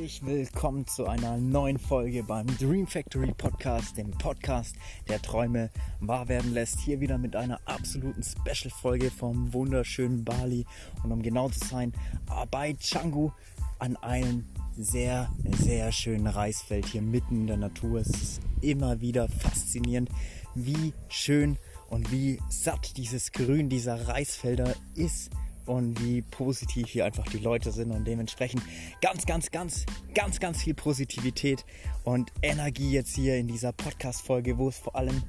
Herzlich willkommen zu einer neuen Folge beim Dream Factory Podcast, dem Podcast, der Träume wahr werden lässt. Hier wieder mit einer absoluten Special-Folge vom wunderschönen Bali und um genau zu sein, bei Canggu an einem sehr, sehr schönen Reisfeld hier mitten in der Natur. Es ist immer wieder faszinierend, wie schön und wie satt dieses Grün dieser Reisfelder ist und wie positiv hier einfach die Leute sind und dementsprechend ganz, ganz, ganz, ganz, ganz viel Positivität und Energie jetzt hier in dieser Podcast-Folge, wo es vor allem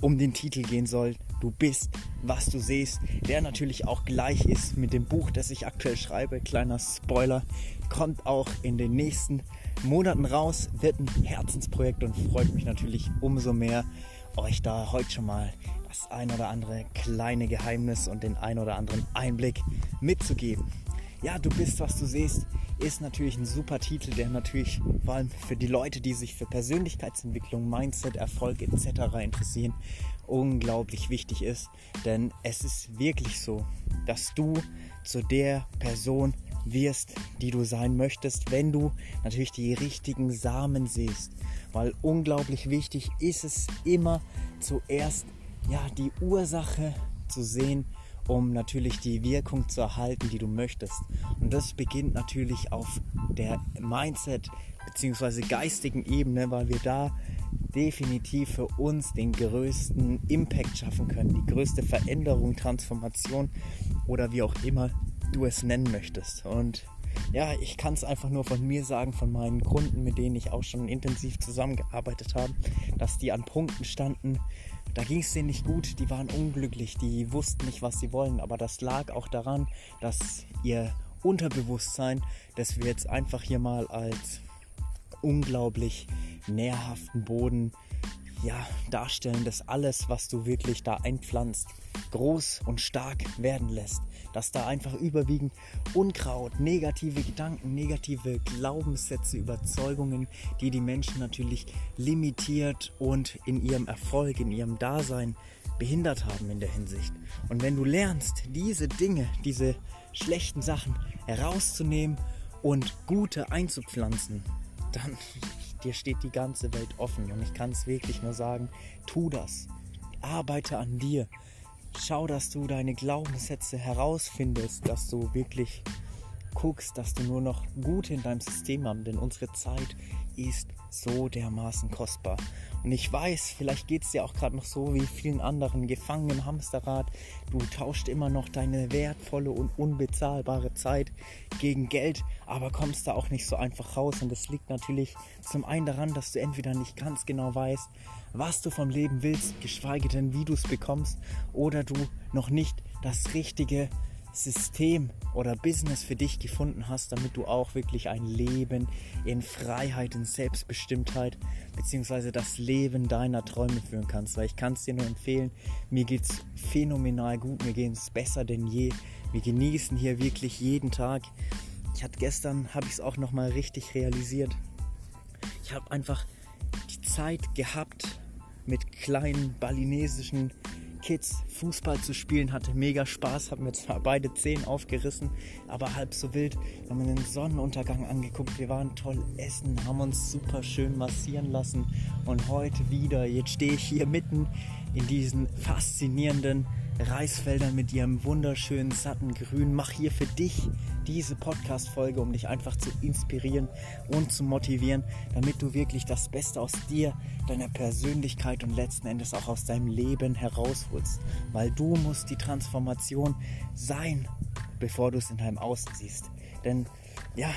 um den Titel gehen soll. Du bist, was du siehst, der natürlich auch gleich ist mit dem Buch, das ich aktuell schreibe. Kleiner Spoiler, kommt auch in den nächsten Monaten raus, wird ein Herzensprojekt und freut mich natürlich umso mehr, euch da heute schon mal das ein oder andere kleine Geheimnis und den ein oder anderen Einblick mitzugeben. Ja, du bist, was du siehst, ist natürlich ein super Titel, der natürlich vor allem für die Leute, die sich für Persönlichkeitsentwicklung, Mindset, Erfolg etc. interessieren, unglaublich wichtig ist. Denn es ist wirklich so, dass du zu der Person wirst, die du sein möchtest, wenn du natürlich die richtigen Samen siehst. Weil unglaublich wichtig ist es immer zuerst ja, die Ursache zu sehen, um natürlich die Wirkung zu erhalten, die du möchtest. Und das beginnt natürlich auf der Mindset bzw. geistigen Ebene, weil wir da definitiv für uns den größten Impact schaffen können, die größte Veränderung, Transformation oder wie auch immer du es nennen möchtest. Und ja, ich kann es einfach nur von mir sagen, von meinen Kunden, mit denen ich auch schon intensiv zusammengearbeitet habe, dass die an Punkten standen, da ging es denen nicht gut, die waren unglücklich, die wussten nicht, was sie wollen. Aber das lag auch daran, dass ihr Unterbewusstsein, das wir jetzt einfach hier mal als unglaublich nährhaften Boden ja, darstellen, dass alles, was du wirklich da einpflanzt, groß und stark werden lässt. Dass da einfach überwiegend Unkraut, negative Gedanken, negative Glaubenssätze, Überzeugungen, die die Menschen natürlich limitiert und in ihrem Erfolg, in ihrem Dasein behindert haben in der Hinsicht. Und wenn du lernst, diese Dinge, diese schlechten Sachen herauszunehmen und gute einzupflanzen, dann dir steht die ganze Welt offen. Und ich kann es wirklich nur sagen, tu das. Arbeite an dir. Schau, dass du deine Glaubenssätze herausfindest, dass du wirklich guckst, dass du nur noch Gute in deinem System hast. Denn unsere Zeit ist so dermaßen kostbar. Und ich weiß, vielleicht geht es dir auch gerade noch so wie vielen anderen gefangen im Hamsterrad. Du tauscht immer noch deine wertvolle und unbezahlbare Zeit gegen Geld, aber kommst da auch nicht so einfach raus. Und das liegt natürlich zum einen daran, dass du entweder nicht ganz genau weißt, was du vom Leben willst, geschweige denn, wie du es bekommst, oder du noch nicht das richtige System oder Business für dich gefunden hast, damit du auch wirklich ein Leben in Freiheit, in Selbstbestimmtheit beziehungsweise das Leben deiner Träume führen kannst. Weil ich kann es dir nur empfehlen, mir geht es phänomenal gut, mir geht es besser denn je. Wir genießen hier wirklich jeden Tag. Ich hatte gestern, habe ich es auch nochmal richtig realisiert. Ich habe einfach die Zeit gehabt mit kleinen balinesischen Kids Fußball zu spielen, hatte mega Spaß, haben mir zwar beide Zehen aufgerissen, aber halb so wild. Wir haben den Sonnenuntergang angeguckt, wir waren toll essen, haben uns super schön massieren lassen und heute wieder, jetzt stehe ich hier mitten in diesen faszinierenden Reisfeldern mit ihrem wunderschönen satten Grün. Mach hier für dich diese Podcast-Folge, um dich einfach zu inspirieren und zu motivieren, damit du wirklich das Beste aus dir, deiner Persönlichkeit und letzten Endes auch aus deinem Leben herausholst. Weil du musst die Transformation sein, bevor du es in deinem Außen siehst. Denn ja,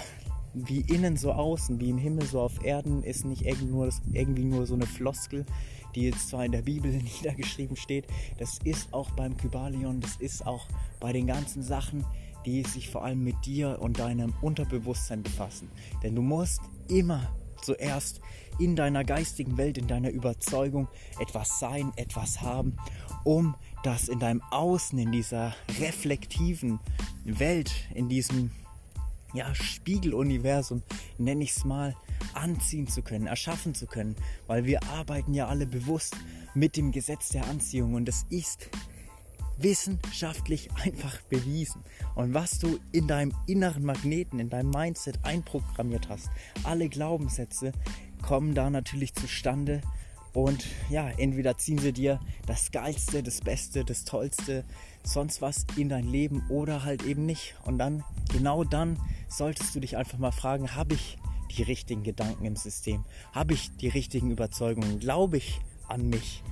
wie innen so außen, wie im Himmel so auf Erden, ist nicht irgendwie nur, irgendwie nur so eine Floskel, die jetzt zwar in der Bibel niedergeschrieben steht, das ist auch beim Kybalion, das ist auch bei den ganzen Sachen, die sich vor allem mit dir und deinem Unterbewusstsein befassen. Denn du musst immer zuerst in deiner geistigen Welt, in deiner Überzeugung etwas sein, etwas haben, um das in deinem Außen, in dieser reflektiven Welt, in diesem ja, Spiegeluniversum, nenne ich es mal, anziehen zu können, erschaffen zu können, weil wir arbeiten ja alle bewusst mit dem Gesetz der Anziehung und es ist wissenschaftlich einfach bewiesen. Und was du in deinem inneren Magneten, in deinem Mindset einprogrammiert hast, alle Glaubenssätze kommen da natürlich zustande. Und ja, entweder ziehen sie dir das Geilste, das Beste, das Tollste, sonst was in dein Leben oder halt eben nicht. Und dann, genau dann, solltest du dich einfach mal fragen, habe ich die richtigen Gedanken im System? Habe ich die richtigen Überzeugungen? Glaube ich an mich?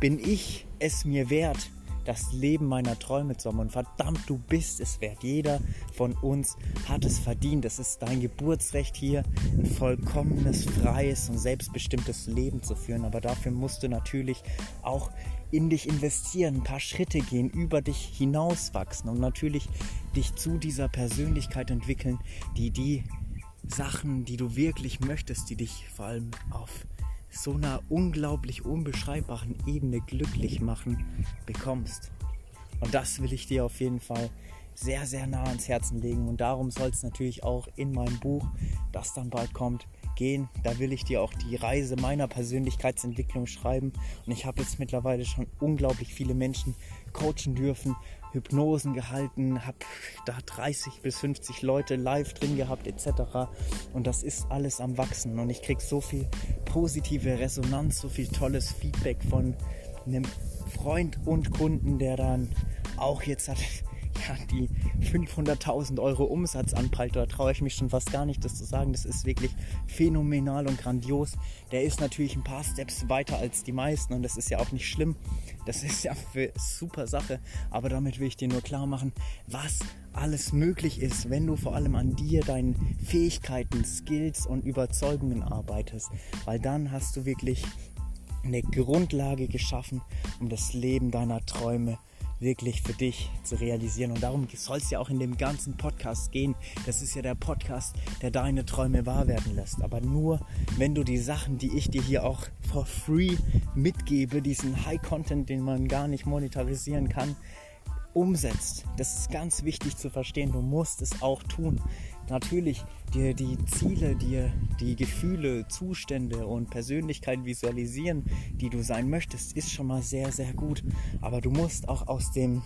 Bin ich es mir wert, das Leben meiner Träume zu haben. Und verdammt, du bist es wert. Jeder von uns hat es verdient. Es ist dein Geburtsrecht hier, ein vollkommenes, freies und selbstbestimmtes Leben zu führen. Aber dafür musst du natürlich auch in dich investieren, ein paar Schritte gehen, über dich hinauswachsen und natürlich dich zu dieser Persönlichkeit entwickeln, die die Sachen, die du wirklich möchtest, die dich vor allem auf so einer unglaublich unbeschreibbaren Ebene glücklich machen bekommst. Und das will ich dir auf jeden Fall sehr, sehr nah ans Herzen legen. Und darum soll es natürlich auch in meinem Buch, das dann bald kommt, gehen. Da will ich dir auch die Reise meiner Persönlichkeitsentwicklung schreiben. Und ich habe jetzt mittlerweile schon unglaublich viele Menschen coachen dürfen, Hypnosen gehalten, habe da 30 bis 50 Leute live drin gehabt etc. Und das ist alles am Wachsen und ich kriege so viel positive Resonanz, so viel tolles Feedback von einem Freund und Kunden, der dann auch jetzt hat die 500.000 Euro Umsatz anpeilt, da traue ich mich schon fast gar nicht, das zu sagen. Das ist wirklich phänomenal und grandios. Der ist natürlich ein paar Steps weiter als die meisten und das ist ja auch nicht schlimm. Das ist ja eine super Sache. Aber damit will ich dir nur klar machen, was alles möglich ist, wenn du vor allem an dir, deinen Fähigkeiten, Skills und Überzeugungen arbeitest. Weil dann hast du wirklich eine Grundlage geschaffen, um das Leben deiner Träume zu wirklich für dich zu realisieren. Und darum soll es ja auch in dem ganzen Podcast gehen. Das ist ja der Podcast, der deine Träume wahr werden lässt. Aber nur, wenn du die Sachen, die ich dir hier auch for free mitgebe, diesen High-Content, den man gar nicht monetarisieren kann, umsetzt. Das ist ganz wichtig zu verstehen. Du musst es auch tun natürlich dir die Ziele, dir die Gefühle, Zustände und Persönlichkeit visualisieren, die du sein möchtest, ist schon mal sehr, sehr gut. Aber du musst auch aus dem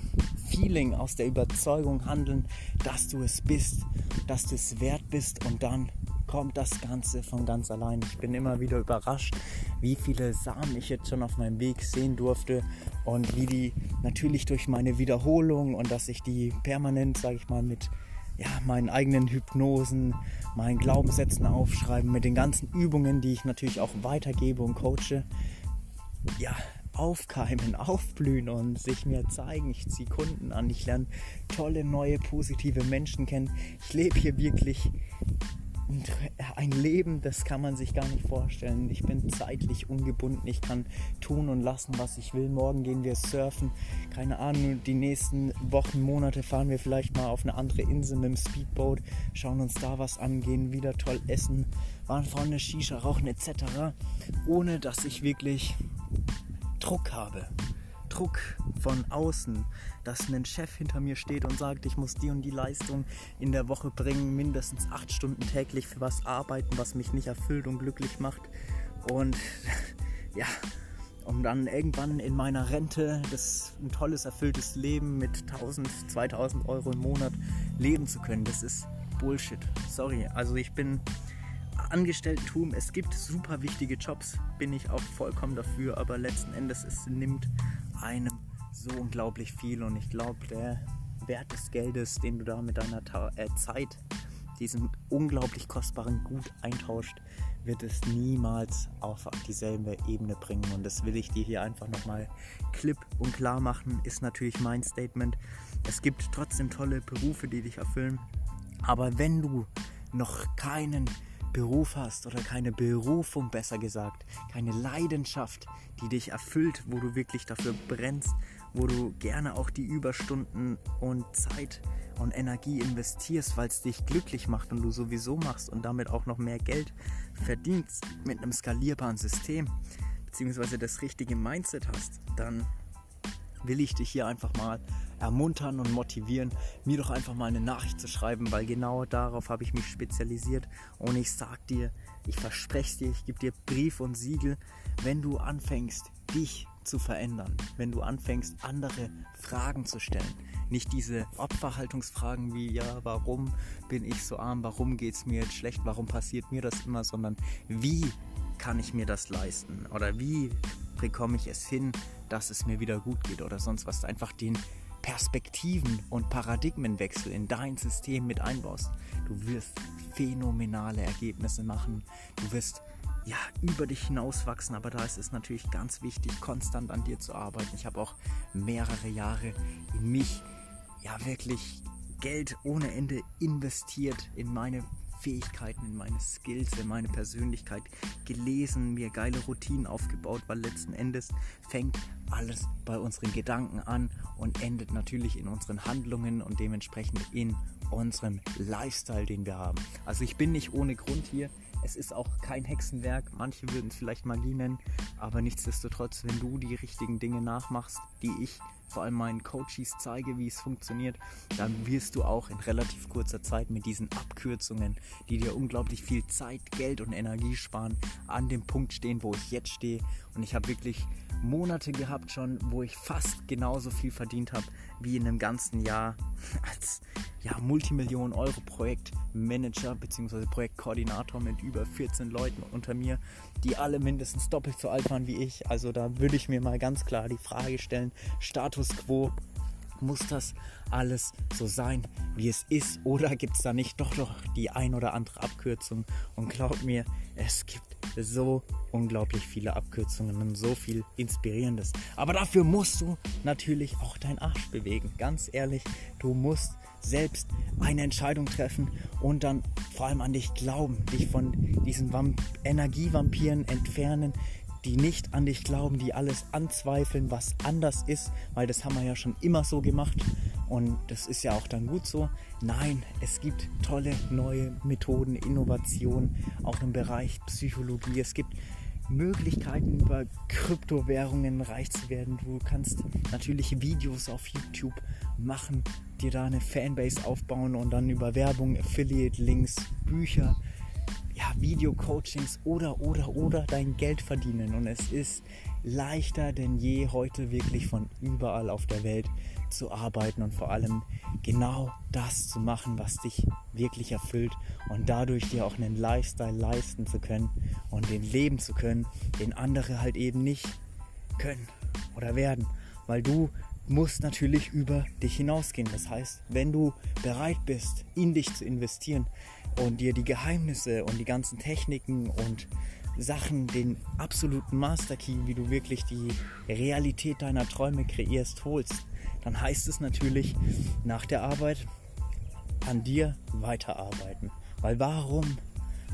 Feeling, aus der Überzeugung handeln, dass du es bist, dass du es wert bist und dann kommt das Ganze von ganz allein. Ich bin immer wieder überrascht, wie viele Samen ich jetzt schon auf meinem Weg sehen durfte und wie die natürlich durch meine Wiederholung und dass ich die permanent, sage ich mal, mit ja, meinen eigenen Hypnosen, meinen Glaubenssätzen aufschreiben, mit den ganzen Übungen, die ich natürlich auch weitergebe und coache, ja, aufkeimen, aufblühen und sich mir zeigen. Ich ziehe Kunden an, ich lerne tolle, neue, positive Menschen kennen. Ich lebe hier wirklich ein Leben, das kann man sich gar nicht vorstellen. Ich bin zeitlich ungebunden. Ich kann tun und lassen, was ich will. Morgen gehen wir surfen. Keine Ahnung, die nächsten Wochen, Monate fahren wir vielleicht mal auf eine andere Insel mit dem Speedboat, schauen uns da was an, gehen wieder toll essen, waren vorne Shisha rauchen etc. Ohne dass ich wirklich Druck habe. Druck von außen, dass ein Chef hinter mir steht und sagt, ich muss die und die Leistung in der Woche bringen, mindestens acht Stunden täglich für was arbeiten, was mich nicht erfüllt und glücklich macht. Und ja, um dann irgendwann in meiner Rente das ein tolles, erfülltes Leben mit 1000, 2000 Euro im Monat leben zu können. Das ist Bullshit. Sorry. Also ich bin Angestellten-Tum. Es gibt super wichtige Jobs, bin ich auch vollkommen dafür, aber letzten Endes es nimmt einem so unglaublich viel und ich glaube, der Wert des Geldes, den du da mit deiner Ta äh, Zeit, diesem unglaublich kostbaren Gut eintauscht, wird es niemals auf dieselbe Ebene bringen. Und das will ich dir hier einfach nochmal klipp und klar machen, ist natürlich mein Statement. Es gibt trotzdem tolle Berufe, die dich erfüllen. Aber wenn du noch keinen Beruf hast oder keine Berufung besser gesagt, keine Leidenschaft, die dich erfüllt, wo du wirklich dafür brennst, wo du gerne auch die Überstunden und Zeit und Energie investierst, weil es dich glücklich macht und du sowieso machst und damit auch noch mehr Geld verdienst mit einem skalierbaren System, beziehungsweise das richtige Mindset hast, dann will ich dich hier einfach mal ermuntern und motivieren, mir doch einfach mal eine Nachricht zu schreiben, weil genau darauf habe ich mich spezialisiert. Und ich sag dir, ich verspreche dir, ich gebe dir Brief und Siegel, wenn du anfängst, dich zu verändern, wenn du anfängst, andere Fragen zu stellen. Nicht diese Opferhaltungsfragen wie, ja, warum bin ich so arm, warum geht es mir jetzt schlecht, warum passiert mir das immer, sondern wie kann ich mir das leisten oder wie bekomme ich es hin, dass es mir wieder gut geht oder sonst was. Einfach den Perspektiven- und Paradigmenwechsel in dein System mit einbaust. Du wirst phänomenale Ergebnisse machen. Du wirst ja, über dich hinauswachsen, aber da ist es natürlich ganz wichtig, konstant an dir zu arbeiten. Ich habe auch mehrere Jahre in mich, ja, wirklich Geld ohne Ende investiert in meine Fähigkeiten, in meine Skills, in meine Persönlichkeit gelesen, mir geile Routinen aufgebaut, weil letzten Endes fängt alles bei unseren Gedanken an und endet natürlich in unseren Handlungen und dementsprechend in unserem Lifestyle, den wir haben. Also ich bin nicht ohne Grund hier. Es ist auch kein Hexenwerk. Manche würden es vielleicht Magie nennen, aber nichtsdestotrotz, wenn du die richtigen Dinge nachmachst, die ich vor allem meinen Coaches zeige, wie es funktioniert, dann wirst du auch in relativ kurzer Zeit mit diesen Abkürzungen, die dir unglaublich viel Zeit, Geld und Energie sparen, an dem Punkt stehen, wo ich jetzt stehe. Und ich habe wirklich Monate gehabt schon, wo ich fast genauso viel verdient habe wie in einem ganzen Jahr als ja, Multimillionen Euro Projektmanager bzw. Projektkoordinator mit über 14 Leuten unter mir, die alle mindestens doppelt so alt waren wie ich. Also da würde ich mir mal ganz klar die Frage stellen, Status quo, muss das alles so sein, wie es ist? Oder gibt es da nicht doch doch die ein oder andere Abkürzung? Und glaub mir, es gibt so unglaublich viele Abkürzungen und so viel Inspirierendes. Aber dafür musst du natürlich auch deinen Arsch bewegen. Ganz ehrlich, du musst selbst eine Entscheidung treffen und dann vor allem an dich glauben, dich von diesen Vamp Energievampiren entfernen, die nicht an dich glauben, die alles anzweifeln, was anders ist, weil das haben wir ja schon immer so gemacht und das ist ja auch dann gut so. Nein, es gibt tolle neue Methoden, Innovationen, auch im Bereich Psychologie. Es gibt Möglichkeiten, über Kryptowährungen reich zu werden. Du kannst natürlich Videos auf YouTube machen, dir da eine Fanbase aufbauen und dann über Werbung, Affiliate-Links, Bücher, ja, Video-Coachings oder, oder, oder dein Geld verdienen. Und es ist leichter denn je heute wirklich von überall auf der Welt zu arbeiten und vor allem genau das zu machen, was dich wirklich erfüllt und dadurch dir auch einen Lifestyle leisten zu können und den leben zu können, den andere halt eben nicht können oder werden, weil du musst natürlich über dich hinausgehen. Das heißt, wenn du bereit bist, in dich zu investieren und dir die Geheimnisse und die ganzen Techniken und Sachen, den absoluten Master Key, wie du wirklich die Realität deiner Träume kreierst, holst, dann heißt es natürlich nach der Arbeit an dir weiterarbeiten. Weil warum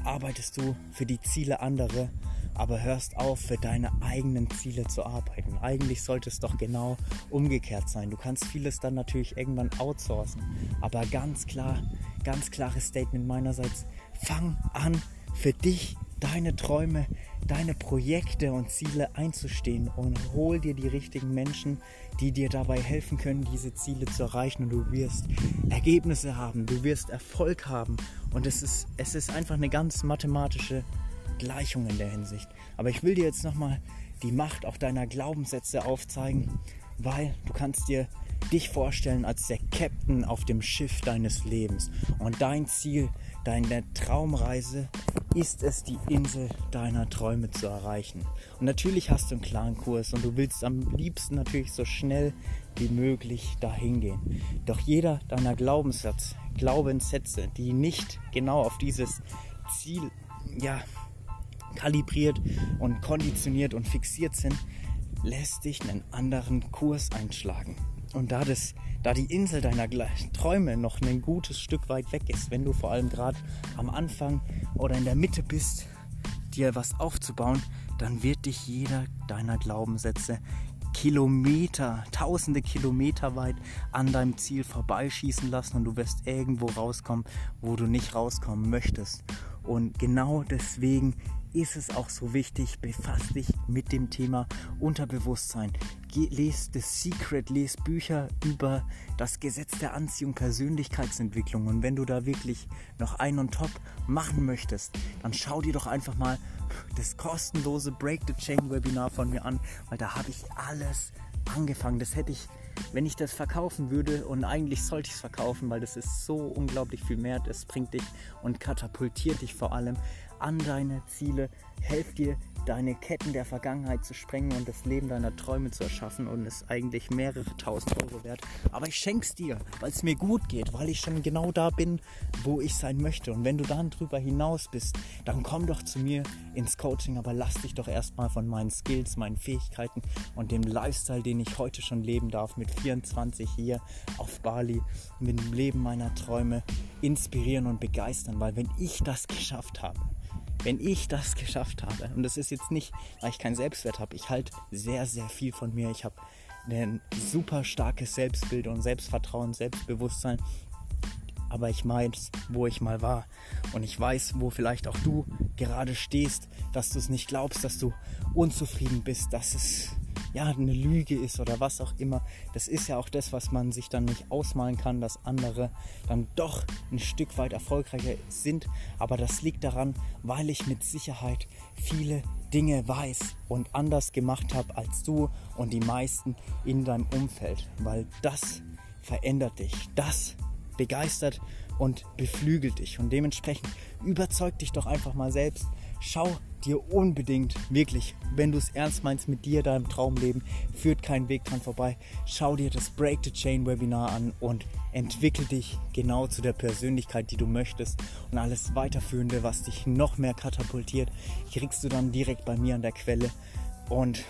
arbeitest du für die Ziele anderer, aber hörst auf, für deine eigenen Ziele zu arbeiten? Eigentlich sollte es doch genau umgekehrt sein. Du kannst vieles dann natürlich irgendwann outsourcen, aber ganz klar, ganz klares Statement meinerseits, fang an, für dich deine Träume, deine Projekte und Ziele einzustehen. Und hol dir die richtigen Menschen, die dir dabei helfen können, diese Ziele zu erreichen. Und du wirst Ergebnisse haben, du wirst Erfolg haben. Und es ist, es ist einfach eine ganz mathematische Gleichung in der Hinsicht. Aber ich will dir jetzt nochmal die Macht auch deiner Glaubenssätze aufzeigen, weil du kannst dir dich vorstellen als der Captain auf dem Schiff deines Lebens. Und dein Ziel, deine Traumreise ist es, die Insel deiner Träume zu erreichen. Und natürlich hast du einen klaren Kurs und du willst am liebsten natürlich so schnell wie möglich dahin gehen. Doch jeder deiner Glaubenssatz, Glaubenssätze, die nicht genau auf dieses Ziel ja, kalibriert und konditioniert und fixiert sind, lässt dich einen anderen Kurs einschlagen. Und da, das, da die Insel deiner Träume noch ein gutes Stück weit weg ist, wenn du vor allem gerade am Anfang oder in der Mitte bist, dir was aufzubauen, dann wird dich jeder deiner Glaubenssätze Kilometer, tausende Kilometer weit an deinem Ziel vorbeischießen lassen und du wirst irgendwo rauskommen, wo du nicht rauskommen möchtest. Und genau deswegen ist es auch so wichtig, befass dich mit dem Thema Unterbewusstsein. Geh, les The Secret, les Bücher über das Gesetz der Anziehung, Persönlichkeitsentwicklung. Und wenn du da wirklich noch ein und top machen möchtest, dann schau dir doch einfach mal das kostenlose Break the Chain Webinar von mir an, weil da habe ich alles angefangen. Das hätte ich, wenn ich das verkaufen würde und eigentlich sollte ich es verkaufen, weil das ist so unglaublich viel mehr. Das bringt dich und katapultiert dich vor allem an deine Ziele, helft dir, deine Ketten der Vergangenheit zu sprengen und das Leben deiner Träume zu erschaffen und ist eigentlich mehrere tausend Euro wert. Aber ich schenk's dir, weil es mir gut geht, weil ich schon genau da bin, wo ich sein möchte. Und wenn du dann drüber hinaus bist, dann komm doch zu mir ins Coaching, aber lass dich doch erstmal von meinen Skills, meinen Fähigkeiten und dem Lifestyle, den ich heute schon leben darf, mit 24 hier auf Bali, mit dem Leben meiner Träume inspirieren und begeistern, weil wenn ich das geschafft habe, wenn ich das geschafft habe, und das ist jetzt nicht, weil ich keinen Selbstwert habe, ich halte sehr, sehr viel von mir, ich habe ein super starkes Selbstbild und Selbstvertrauen, Selbstbewusstsein, aber ich weiß, wo ich mal war. Und ich weiß, wo vielleicht auch du gerade stehst, dass du es nicht glaubst, dass du unzufrieden bist, dass es ja, eine Lüge ist oder was auch immer. Das ist ja auch das, was man sich dann nicht ausmalen kann, dass andere dann doch ein Stück weit erfolgreicher sind. Aber das liegt daran, weil ich mit Sicherheit viele Dinge weiß und anders gemacht habe als du und die meisten in deinem Umfeld. Weil das verändert dich. Das begeistert und beflügelt dich. Und dementsprechend überzeug dich doch einfach mal selbst. Schau dir unbedingt, wirklich, wenn du es ernst meinst mit dir, deinem Traumleben, führt kein Weg dran vorbei. Schau dir das Break the Chain Webinar an und entwickel dich genau zu der Persönlichkeit, die du möchtest. Und alles weiterführende, was dich noch mehr katapultiert, kriegst du dann direkt bei mir an der Quelle. Und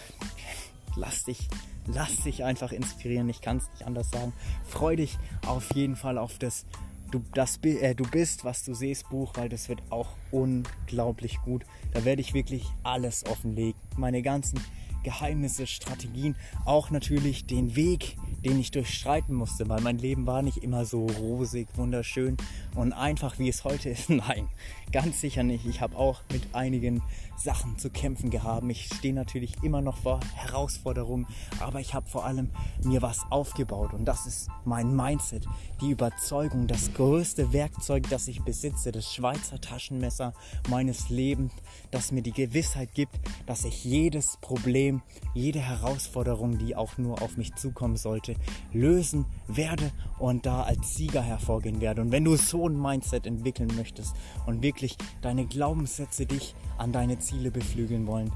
lass dich, lass dich einfach inspirieren. Ich kann es nicht anders sagen. Freu dich auf jeden Fall auf das du, das, äh, du bist, was du siehst Buch, weil das wird auch unglaublich gut. Da werde ich wirklich alles offenlegen. Meine ganzen Geheimnisse, Strategien, auch natürlich den Weg, den ich durchschreiten musste, weil mein Leben war nicht immer so rosig, wunderschön und einfach, wie es heute ist. Nein, ganz sicher nicht. Ich habe auch mit einigen Sachen zu kämpfen gehabt. Ich stehe natürlich immer noch vor Herausforderungen, aber ich habe vor allem mir was aufgebaut und das ist mein Mindset, die Überzeugung, das größte Werkzeug, das ich besitze, das Schweizer Taschenmesser meines Lebens, das mir die Gewissheit gibt, dass ich jedes Problem, jede Herausforderung, die auch nur auf mich zukommen sollte, lösen werde und da als Sieger hervorgehen werde. Und wenn du so ein Mindset entwickeln möchtest und wirklich deine Glaubenssätze dich an deine Ziele beflügeln wollen,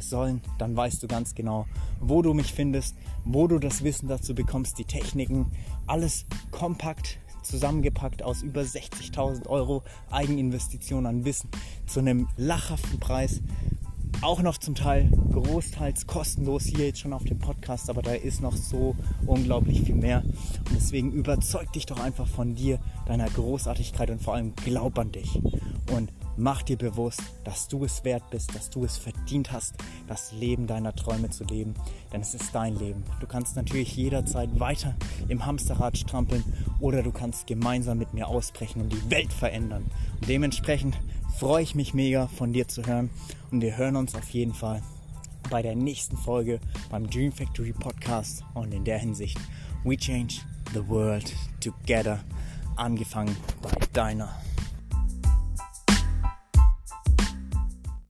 sollen, dann weißt du ganz genau, wo du mich findest, wo du das Wissen dazu bekommst, die Techniken, alles kompakt zusammengepackt aus über 60.000 Euro Eigeninvestition an Wissen zu einem lachhaften Preis. Auch noch zum Teil großteils kostenlos hier jetzt schon auf dem Podcast, aber da ist noch so unglaublich viel mehr. Und deswegen überzeug dich doch einfach von dir, deiner Großartigkeit und vor allem glaub an dich. Und Mach dir bewusst, dass du es wert bist, dass du es verdient hast, das Leben deiner Träume zu leben. Denn es ist dein Leben. Du kannst natürlich jederzeit weiter im Hamsterrad strampeln oder du kannst gemeinsam mit mir ausbrechen und die Welt verändern. Und dementsprechend freue ich mich mega von dir zu hören. Und wir hören uns auf jeden Fall bei der nächsten Folge beim Dream Factory Podcast. Und in der Hinsicht, we change the world together, angefangen bei deiner